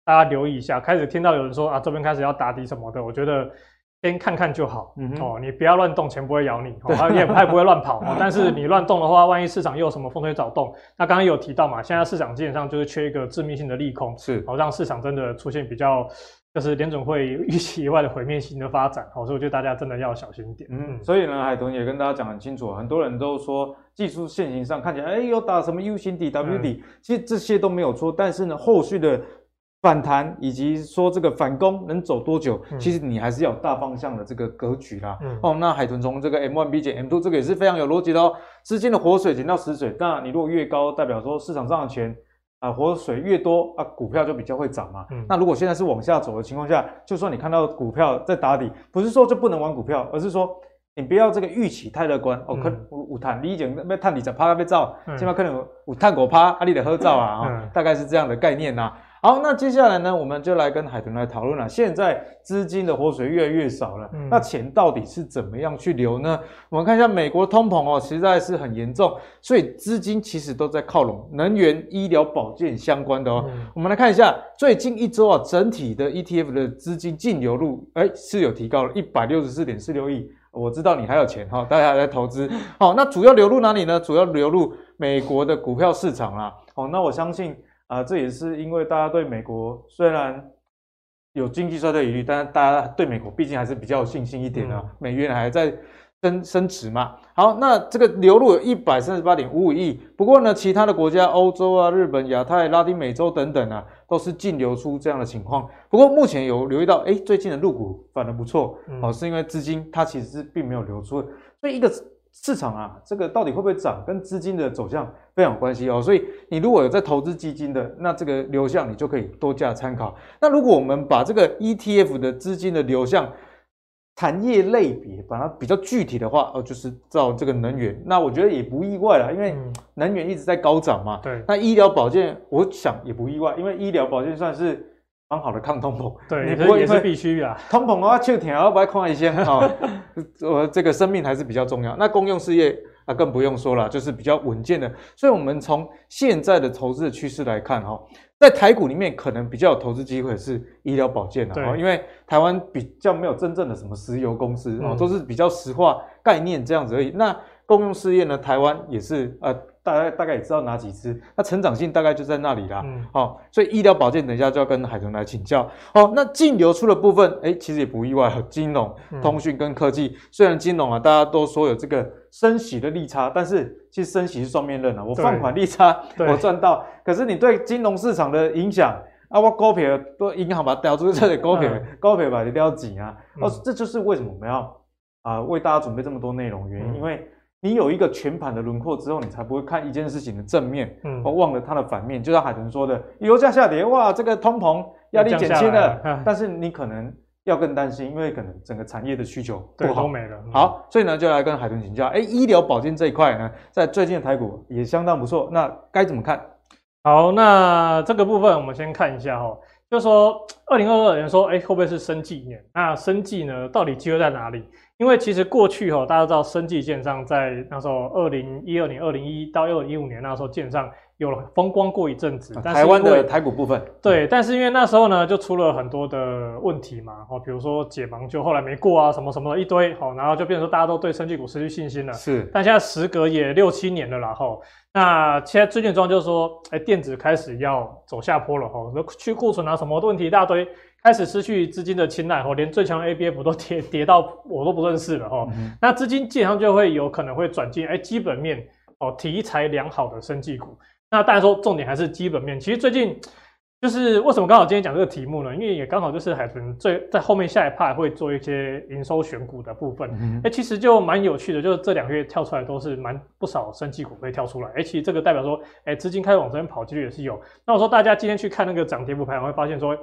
大家留意一下。开始听到有人说啊，这边开始要打底什么的，我觉得。先看看就好，嗯哦，你不要乱动，钱不会咬你，哦，它也不太不会乱跑，哦，但是你乱动的话，万一市场又有什么风吹草动，那刚刚有提到嘛，现在市场基本上就是缺一个致命性的利空，是，哦，让市场真的出现比较就是联准会预期以外的毁灭性的发展，哦，所以我觉得大家真的要小心一点，嗯，所以呢，海豚也跟大家讲很清楚，很多人都说技术线型上看起来，哎，有打什么 U 型底 W 底，嗯，其实这些都没有错，但是呢，后续的。反弹以及说这个反攻能走多久？嗯、其实你还是要有大方向的这个格局啦。嗯、哦，那海豚从这个 M1 B 减 M2，这个也是非常有逻辑的哦。资金的活水减到死水，那你如果越高，代表说市场上的钱啊、呃、活水越多啊，股票就比较会涨嘛。嗯、那如果现在是往下走的情况下，就算你看到股票在打底，不是说就不能玩股票，而是说你不要这个预期太乐观。哦，可有有探，你已经要探二十趴要走，起码可能有探五趴，啊，你得喝照啊，嗯、大概是这样的概念呐、啊。好，那接下来呢，我们就来跟海豚来讨论了。现在资金的活水越来越少了，嗯、那钱到底是怎么样去流呢？我们看一下美国通膨哦，实在是很严重，所以资金其实都在靠拢能源、医疗保健相关的哦。嗯、我们来看一下最近一周啊，整体的 ETF 的资金净流入，哎，是有提高了一百六十四点四六亿。我知道你还有钱哈，大家还在投资。好，那主要流入哪里呢？主要流入美国的股票市场啊。好，那我相信。啊，这也是因为大家对美国虽然有经济衰退疑虑，但是大家对美国毕竟还是比较有信心一点啊。嗯、美元还在升升值嘛。好，那这个流入有一百三十八点五五亿。不过呢，其他的国家，欧洲啊、日本、亚太、拉丁美洲等等啊，都是净流出这样的情况。不过目前有留意到，哎，最近的入股反而不错，哦、嗯，是因为资金它其实是并没有流出，所以一个。市场啊，这个到底会不会涨，跟资金的走向非常有关系哦。所以你如果有在投资基金的，那这个流向你就可以多加参考。那如果我们把这个 ETF 的资金的流向，产业类别把它比较具体的话，哦，就是照这个能源，那我觉得也不意外啦，因为能源一直在高涨嘛。对。那医疗保健，我想也不意外，因为医疗保健算是蛮好的抗通膨。对，你不会也是必须啊。通膨的话，就挺要不要看一些啊？我 这个生命还是比较重要。那公用事业啊，更不用说了，就是比较稳健的。所以，我们从现在的投资的趋势来看，哈。在台股里面，可能比较有投资机会是医疗保健的啊，因为台湾比较没有真正的什么石油公司啊，都是比较石化概念这样子而已。那公用事业呢，台湾也是呃。大概大概也知道哪几支，那成长性大概就在那里啦。嗯，好、哦，所以医疗保健等一下就要跟海豚来请教。好、哦，那净流出的部分，哎，其实也不意外，金融、通讯跟科技。嗯、虽然金融啊，大家都说有这个升息的利差，但是其实升息是双面刃啊。我放款利差我赚到，可是你对金融市场的影响啊，我股票都银行把它调出这里，股票股票把它调紧啊。哦，这就是为什么我们要啊、呃、为大家准备这么多内容原因，嗯、因为。你有一个全盘的轮廓之后，你才不会看一件事情的正面，嗯，而忘了它的反面。就像海豚说的，油价下跌，哇，这个通膨压力减轻了，了 但是你可能要更担心，因为可能整个产业的需求不好，都没了。好，所以呢，就来跟海豚请教，哎，医疗保健这一块呢，在最近的台股也相当不错，那该怎么看？好，那这个部分我们先看一下哈，就说二零二二年说，哎，会不会是生计年？那生计呢，到底机会在哪里？因为其实过去哈，大家知道生计建商在那时候二零一二年、二零一一到二零一五年那时候建商有了风光过一阵子。台湾的台股部分。对，但是因为那时候呢，就出了很多的问题嘛，哦，比如说解盲就后来没过啊，什么什么的一堆，好，然后就变成说大家都对生技股失去信心了。是。但现在时隔也六七年了啦，哈，那现在最近的状就是说，哎，电子开始要走下坡了，哈，去库存啊什么的问题一大堆。开始失去资金的青睐，吼，连最强的 ABF 都跌跌到我都不认识了，吼、嗯。那资金基本上就会有可能会转进，哎，基本面哦，题材良好的生技股。那当然说重点还是基本面。其实最近就是为什么刚好今天讲这个题目呢？因为也刚好就是海豚最在后面下一 part 会做一些营收选股的部分。哎、嗯，其实就蛮有趣的，就是这两个月跳出来都是蛮不少生技股会跳出来。哎，其实这个代表说，哎，资金开始往这边跑，几率也是有。那我说大家今天去看那个涨跌幅排行，会发现说。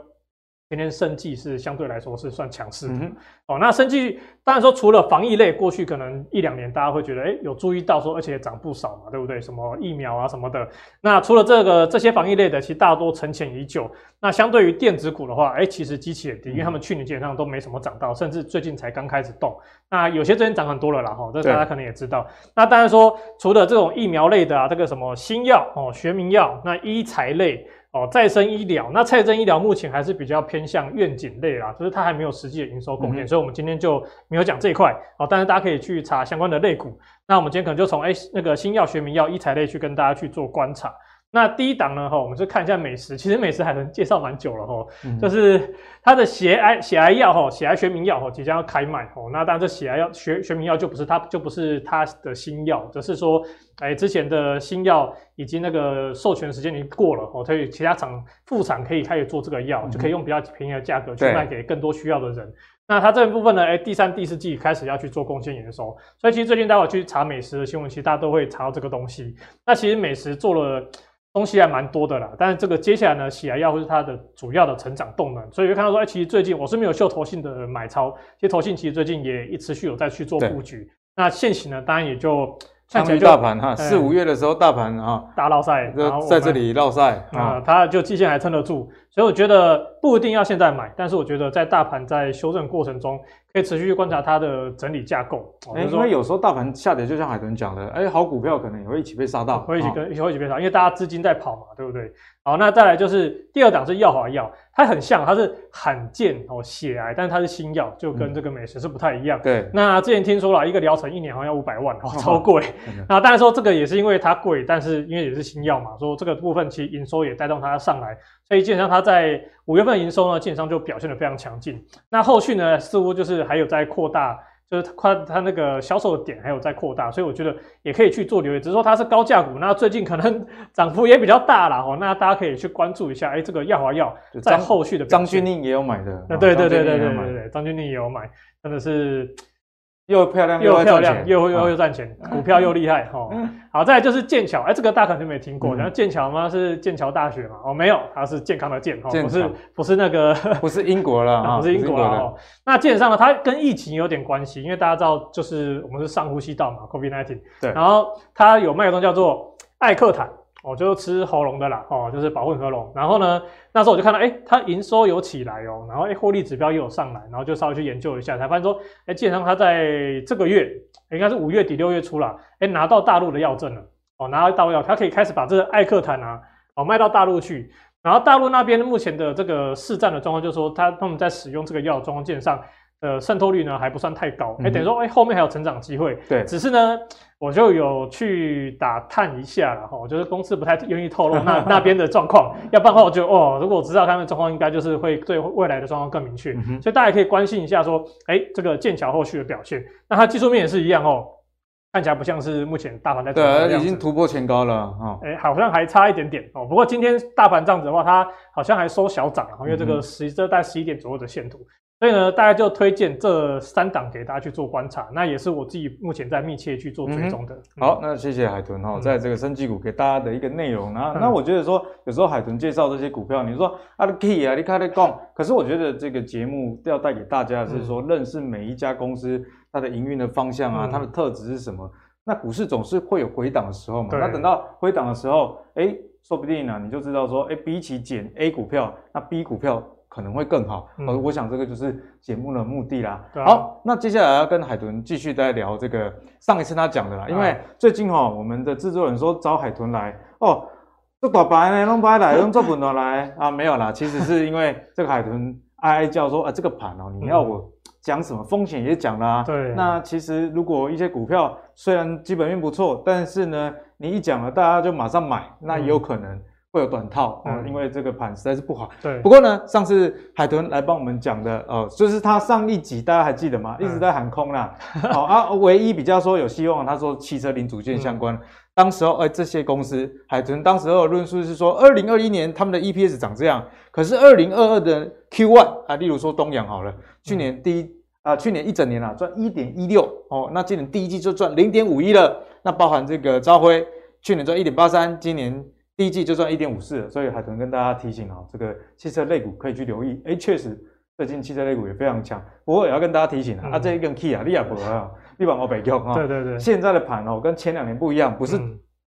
今天生技是相对来说是算强势的、嗯、哦。那生技当然说除了防疫类，过去可能一两年大家会觉得，哎，有注意到说，而且也涨不少嘛，对不对？什么疫苗啊什么的。那除了这个这些防疫类的，其实大多沉潜已久。那相对于电子股的话，哎，其实基期也低，因为他们去年基本上都没什么涨到，甚至最近才刚开始动。那有些最近涨很多了啦，哈，这大家可能也知道。那当然说，除了这种疫苗类的啊，这个什么新药哦，学名药，那医材类。哦，再生医疗，那再生医疗目前还是比较偏向愿景类啦，就是它还没有实际的营收贡献，嗯、所以我们今天就没有讲这一块。哦，但是大家可以去查相关的类股。那我们今天可能就从哎那个新药、学名药、医材类去跟大家去做观察。那第一档呢，哈，我们就看一下美食。其实美食还能介绍蛮久了，哈、嗯，就是它的血癌血癌药，哈，血癌学名药，哈，即将要开卖，哦，那当然这血癌药学学名药就不是它，就不是它的新药，只是说，哎，之前的新药已经那个授权时间已经过了，哦，所以其他厂副厂可以开始做这个药，嗯、就可以用比较便宜的价格去卖给更多需要的人。那它这一部分呢，哎，第三、第四季开始要去做贡献营收，所以其实最近待会去查美食的新闻，其实大家都会查到这个东西。那其实美食做了。东西还蛮多的啦，但是这个接下来呢，喜来药会是它的主要的成长动能，所以就看到说，哎，其实最近我是没有秀投信的买超，其实投信其实最近也一持续有在去做布局。那现行呢，当然也就看起来大盘哈，四五月的时候大盘啊大绕赛，在这里绕赛啊，它就季线还撑得住，所以我觉得不一定要现在买，但是我觉得在大盘在修正过程中。可以持续去观察它的整理架构，哎，因为有时候大盘下跌，就像海豚讲的，哎，好股票可能也会一起被杀到，会一起跟，会一起被杀，因为大家资金在跑嘛，对不对？好，那再来就是第二档是药华药，它很像，它是罕见哦血癌，但是它是新药，就跟这个美食是不太一样。对，那之前听说了一个疗程一年好像要五百万，哦，超贵。那当然说这个也是因为它贵，但是因为也是新药嘛，说这个部分其实营收也带动它上来。所以基本上它在五月份营收呢，基本上就表现得非常强劲。那后续呢，似乎就是还有在扩大，就是它它那个销售的点还有在扩大，所以我觉得也可以去做留意。只是说它是高价股，那最近可能 涨幅也比较大了。哦。那大家可以去关注一下，哎，这个耀华药在后续的张钧甯也有买的，对对对对对对对，张钧甯也有买，真的是。又漂亮又漂亮又又又赚钱，股票又厉害哈。好，再来就是剑桥，哎，这个大家可能没听过，然后剑桥吗？是剑桥大学嘛？哦，没有，它是健康的健，不是不是那个 不是英国了，不是英国了哦。那基本上呢，它跟疫情有点关系，因为大家知道，就是我们是上呼吸道嘛，COVID nineteen。对。然后它有卖的东西叫做艾克坦。哦，就吃喉咙的啦，哦，就是保护喉咙。然后呢，那时候我就看到，哎、欸，它营收有起来哦，然后哎，获利指标又有上来，然后就稍微去研究一下，才发现说，哎、欸，基本上它在这个月，应该是五月底六月初了，哎、拿到大陆的药证了，哦，拿到大陆药，它可以开始把这个艾克坦啊，哦，卖到大陆去。然后大陆那边目前的这个市占的状况，就是说，他他们在使用这个药的状况上。呃，渗透率呢还不算太高，哎、欸，等于说，哎、欸，后面还有成长机会。对，只是呢，我就有去打探一下了哈，我觉得公司不太愿意透露那 那边的状况，要不然的话，我就哦，如果我知道他们状况，应该就是会对未来的状况更明确、嗯。所以大家可以关心一下，说，哎、欸，这个剑桥后续的表现。那它技术面也是一样哦，看起来不像是目前大盘在对，已经突破前高了哈。哎、欸，好像还差一点点哦。不过今天大盘这样子的话，它好像还收小涨，因为这个十这在十一点左右的线图。所以呢，大家就推荐这三档给大家去做观察，那也是我自己目前在密切去做追踪的、嗯。好，那谢谢海豚哈，在这个生技股给大家的一个内容啊、嗯。那我觉得说，有时候海豚介绍这些股票，你说啊，key 啊，你看你讲，可是我觉得这个节目要带给大家的是说，认识每一家公司它的营运的方向啊，它的特质是什么。那股市总是会有回档的时候嘛，那等到回档的时候，哎、欸，说不定呢、啊，你就知道说，哎、欸，比起减 A 股票，那 B 股票。可能会更好，呃、嗯，我想这个就是节目的目的啦。啊、好，那接下来要跟海豚继续再聊这个上一次他讲的啦，因为最近哈、喔，我们的制作人说找海豚来哦，这大白呢，弄不来，弄这本的来。啊，没有啦，其实是因为这个海豚哀哀叫说啊，这个盘哦、喔，你要我讲什么风险也讲啦。对，那其实如果一些股票虽然基本面不错，但是呢，你一讲了，大家就马上买，那也有可能。会有短套啊、嗯，因为这个盘实在是不好。对，不过呢，上次海豚来帮我们讲的哦，就是他上一集大家还记得吗？一直在喊空啦。好、嗯哦、啊，唯一比较说有希望，他说汽车零组件相关。嗯、当时候哎，这些公司海豚当时候的论述是说，二零二一年他们的 EPS 长这样，可是二零二二的 Q1 啊，例如说东阳好了，去年第一、嗯、啊，去年一整年啊赚一点一六哦，那今年第一季就赚零点五一了。那包含这个朝晖，去年赚一点八三，今年。第一季就赚一点五四，所以海豚跟大家提醒啊，这个汽车类股可以去留意。哎，确实最近汽车类股也非常强。不过也要跟大家提醒啊，嗯、啊这一根 key 啊，你也不啊，你把我北用啊。对对对。现在的盘哦，跟前两年不一样，不是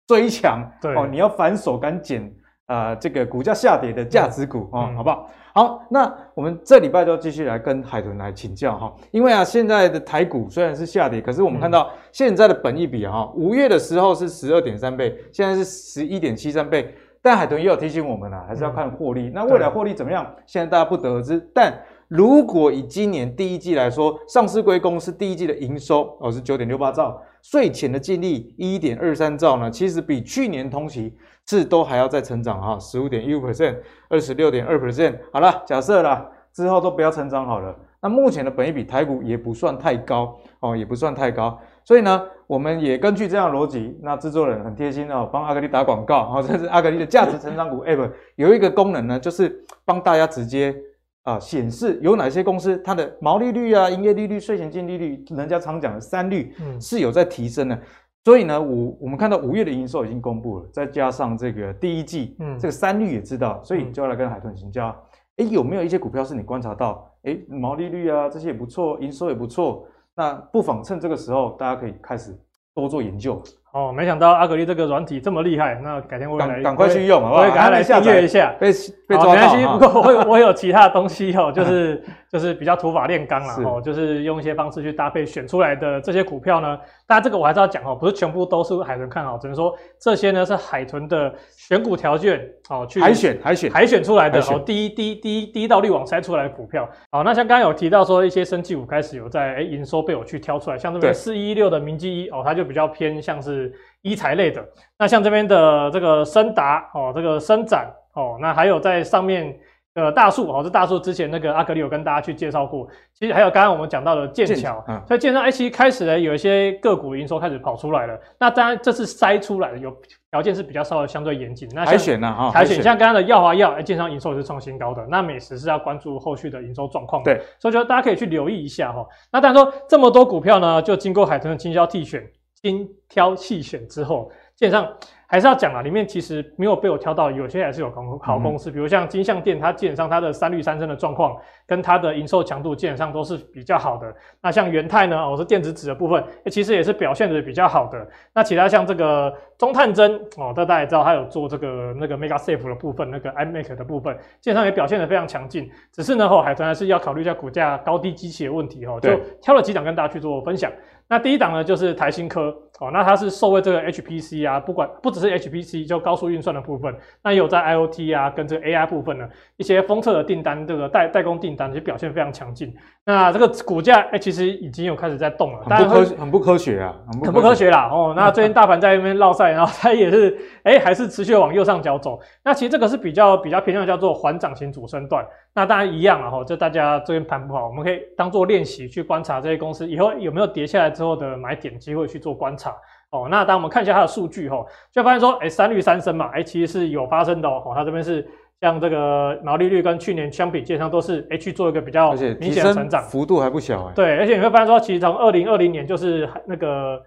追强、嗯，哦，你要反手敢捡啊，这个股价下跌的价值股啊、嗯，好不好？好，那我们这礼拜就继续来跟海豚来请教哈，因为啊，现在的台股虽然是下跌，可是我们看到现在的本益比哈，五月的时候是十二点三倍，现在是十一点七三倍，但海豚也有提醒我们啊，还是要看获利。那未来获利怎么样？现在大家不得而知。但如果以今年第一季来说，上市归公司第一季的营收哦是九点六八兆，税前的净利一点二三兆呢，其实比去年同期。是都还要再成长哈，十五点一五 percent，二十六点二 percent。好了，假设啦，之后都不要成长好了。那目前的本益比台股也不算太高哦，也不算太高。所以呢，我们也根据这样的逻辑，那制作人很贴心哦，帮阿格力打广告。好，这是阿格力的价值成长股 app，有一个功能呢，就是帮大家直接啊显示有哪些公司它的毛利率啊、营业利率、税前净利率，人家常讲的三率是有在提升的。所以呢，五我们看到五月的营收已经公布了，再加上这个第一季，嗯，这个三率也知道，所以就要来跟海豚请教，哎，有没有一些股票是你观察到，哎，毛利率啊这些也不错，营收也不错，那不妨趁这个时候，大家可以开始多做研究。哦，没想到阿格力这个软体这么厉害，那改天我来赶快去用，好不好？我也赶快来订阅一下。被被抓到，没关系。不过我有我有其他的东西哦，就是就是比较土法炼钢了哦，就是用一些方式去搭配选出来的这些股票呢。当然这个我还是要讲哦，不是全部都是海豚看好，只能说这些呢是海豚的选股条件哦，去海选海选海选出来的哦，第一第一第一第一道滤网筛出来的股票。好，那像刚刚有提到说一些生技股开始有在哎营收被我去挑出来，像这边四一六的明基一哦，它就比较偏像是。医材类的，那像这边的这个森达哦，这个伸展哦，那还有在上面的大树哦，这大树之前那个阿格里有跟大家去介绍过，其实还有刚刚我们讲到的剑桥，嗯、所以剑桥哎，其实开始呢有一些个股营收开始跑出来了。那当然这是筛出来的，有条件是比较稍微相对严谨。那海选呢？哈，海选像刚刚的耀华药，哎，剑商营收也是创新高的。那美食是要关注后续的营收状况。对，所以觉得大家可以去留意一下哈。那当然说这么多股票呢，就经过海豚的精挑细选、精挑细选之后，基本上。还是要讲啊，里面其实没有被我挑到，有些还是有公好公司，嗯、比如像金像电，它基本上它的三率三升的状况跟它的营收强度基本上都是比较好的。那像元泰呢，我、哦、是电子纸的部分，其实也是表现的比较好的。那其他像这个中探针哦，大家也知道它有做这个那个 Mega Safe 的部分，那个 iMac 的部分，基本上也表现的非常强劲。只是呢，哦，海豚还是要考虑一下股价高低基期的问题哦，就挑了几档跟大家去做分享。那第一档呢，就是台新科哦，那它是受惠这个 HPC 啊，不管不只是 HPC，就高速运算的部分，那也有在 IoT 啊跟这个 AI 部分呢，一些封测的订单，这个代代工订单其实表现非常强劲。那这个股价哎、欸，其实已经有开始在动了，很不科很不科学啊，很不科学，啦哦。那最近大盘在那边落赛，然后它也是哎、欸，还是持续的往右上角走。那其实这个是比较比较偏向叫做缓涨型主升段。那当然一样了哈，就大家这边盘不好，我们可以当做练习去观察这些公司以后有没有跌下来之后的买点机会去做观察哦。那当我们看一下它的数据哈，就发现说哎，三率三升嘛，哎，其实是有发生的哦。它这边是。像这个毛利率跟去年相比，基本上都是去做一个比较明显的成长，幅度还不小哎。对，而且你会发现说，其实从二零二零年就是那个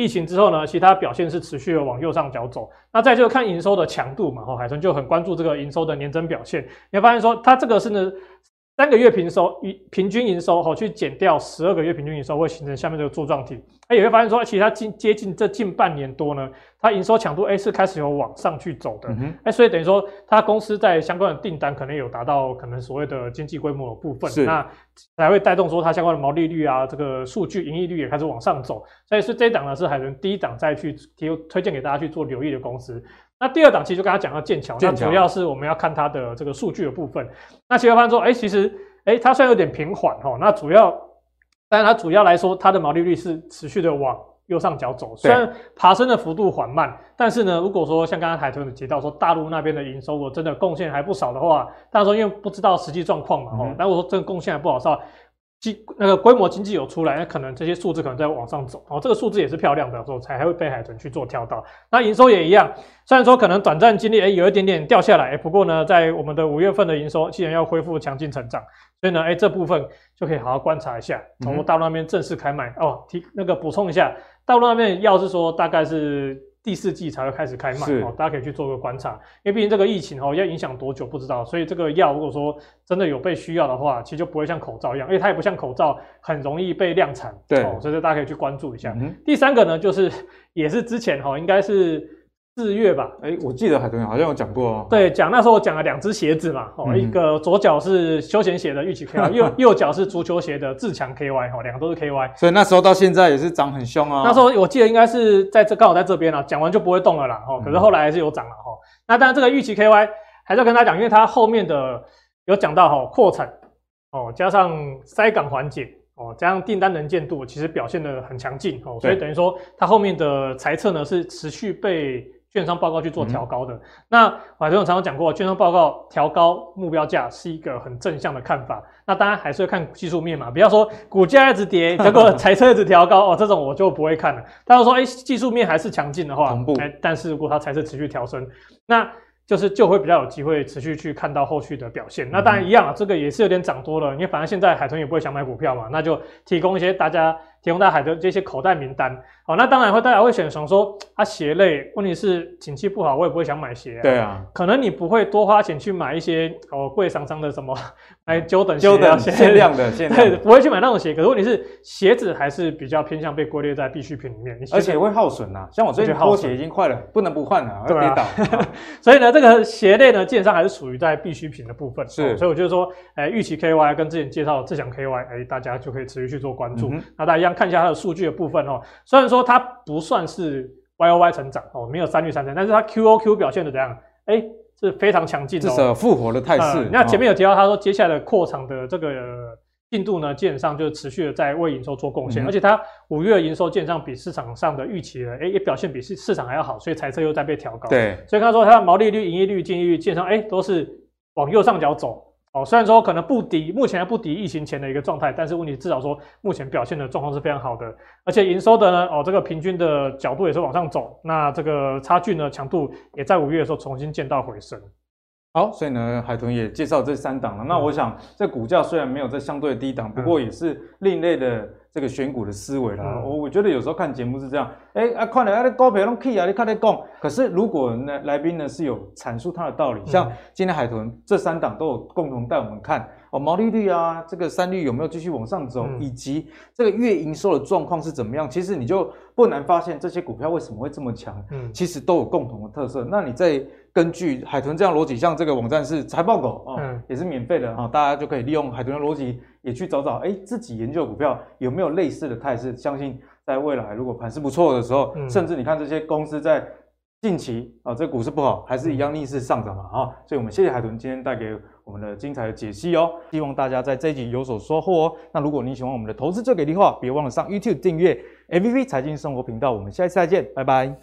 疫情之后呢，其他表现是持续的往右上角走。那再就看营收的强度嘛，哈，海豚就很关注这个营收的年增表现。你会发现说，它这个是呢。三个月平收一平均营收哈，去减掉十二个月平均营收，会形成下面这个柱状体。哎，也会发现说，其实它近接近这近半年多呢，它营收强度哎是开始有往上去走的。哎、嗯，所以等于说，它公司在相关的订单可能有达到可能所谓的经济规模的部分，那才会带动说它相关的毛利率啊，这个数据盈利率也开始往上走。所以是这一档呢，是海豚第一档再去提推荐给大家去做留意的公司。那第二档其实就刚刚讲到剑桥，那主要是我们要看它的这个数据的部分。那其实发现说，哎，其实，哎，它虽然有点平缓哈，那主要，但是它主要来说，它的毛利率是持续的往右上角走，虽然爬升的幅度缓慢，但是呢，如果说像刚刚海豚有提到说，大陆那边的营收我真的贡献还不少的话，但是说因为不知道实际状况嘛，哦、嗯，但我说这个贡献还不好少。那个规模经济有出来，那可能这些数字可能在往上走，哦，这个数字也是漂亮的，所以才会被海豚去做跳到。那营收也一样，虽然说可能短暂经历，哎，有一点点掉下来，不过呢，在我们的五月份的营收，既然要恢复强劲成长，所以呢，哎，这部分就可以好好观察一下。从大陆那边正式开卖、嗯、哦，提那个补充一下，大陆那边要是说大概是。第四季才会开始开卖哦，大家可以去做个观察，因为毕竟这个疫情哦要影响多久不知道，所以这个药如果说真的有被需要的话，其实就不会像口罩一样，因为它也不像口罩很容易被量产，对哦，所以大家可以去关注一下。嗯、第三个呢，就是也是之前哈，应该是。四月吧，哎、欸，我记得海豚好像有讲过哦。对，讲那时候我讲了两只鞋子嘛，哦、嗯，一个左脚是休闲鞋的预期 KY，右 右脚是足球鞋的自强 KY，哈，两个都是 KY。所以那时候到现在也是涨很凶啊。那时候我记得应该是在这刚好在这边了，讲完就不会动了啦，哈。可是后来还是有涨了哈。嗯、那当然这个预期 KY 还是要跟大家讲，因为它后面的有讲到哈扩产哦，加上塞港缓解哦，加上订单能见度其实表现得很强劲哦，所以等于说它后面的财测呢是持续被。券商报告去做调高的，嗯、那我还是有常常讲过，券商报告调高目标价是一个很正向的看法。那当然还是要看技术面嘛，不要说股价一直跌，结果财测一直调高哦，这种我就不会看了。但是说，哎、欸，技术面还是强劲的话，同步、欸，但是如果它财测持续调升，那就是就会比较有机会持续去看到后续的表现。那当然一样啊，这个也是有点涨多了，因为反正现在海豚也不会想买股票嘛，那就提供一些大家。提供大海的这些口袋名单，好，那当然会大家会选想说，啊鞋类，问题是景气不好，我也不会想买鞋啊。对啊，可能你不会多花钱去买一些哦贵桑桑的什么，哎，Jordan 鞋啊，限量的，限量的，对，不会去买那种鞋。可是问题是鞋子还是比较偏向被归类在必需品里面，而且会耗损呐。像我最近拖鞋已经坏了，不能不换了，会跌倒。所以呢，这个鞋类呢，基本上还是属于在必需品的部分。是，所以我就是说，哎，预期 KY 跟之前介绍的智翔 KY，哎，大家就可以持续去做关注。那大家一样。看一下它的数据的部分哦，虽然说它不算是 Y O Y 成长哦，没有三率三升，但是它 Q O Q 表现的怎样？哎，是非常强劲的，至少复活的态势。那前面有提到，他说接下来的扩厂的这个进度呢，基本上就是持续的在为营收做贡献，而且它五月营收基本上比市场上的预期的，哎，也表现比市市场还要好，所以财测又在被调高。对，所以他说它的毛利率、营业率、净利率基本上哎都是往右上角走。哦，虽然说可能不敌，目前还不敌疫情前的一个状态，但是问题至少说目前表现的状况是非常好的，而且营收的呢，哦，这个平均的角度也是往上走，那这个差距呢，强度也在五月的时候重新见到回升。好，所以呢，海豚也介绍这三档了。那我想，这股价虽然没有在相对的低档，不过也是另类的这个选股的思维啦。我我觉得有时候看节目是这样，哎啊，看了啊，你股票拢起啊，你看你讲。可是如果呢，来宾呢是有阐述他的道理，像今天海豚这三档都有共同带我们看哦，毛利率啊，这个三率有没有继续往上走，以及这个月营收的状况是怎么样？其实你就不难发现这些股票为什么会这么强，嗯，其实都有共同的特色。那你再根据海豚这样逻辑，像这个网站是财报狗啊，嗯、也是免费的啊，大家就可以利用海豚的逻辑，也去找找，哎，自己研究股票有没有类似的态势。相信在未来，如果盘势不错的时候，嗯、甚至你看这些公司在近期啊，这股市不好，还是一样逆势上涨嘛啊。所以我们谢谢海豚今天带给我们的精彩的解析哦，希望大家在这一集有所收获哦。那如果你喜欢我们的投资最给力话，别忘了上 YouTube 订阅 MVP 财经生活频道。我们下一次再见，拜拜。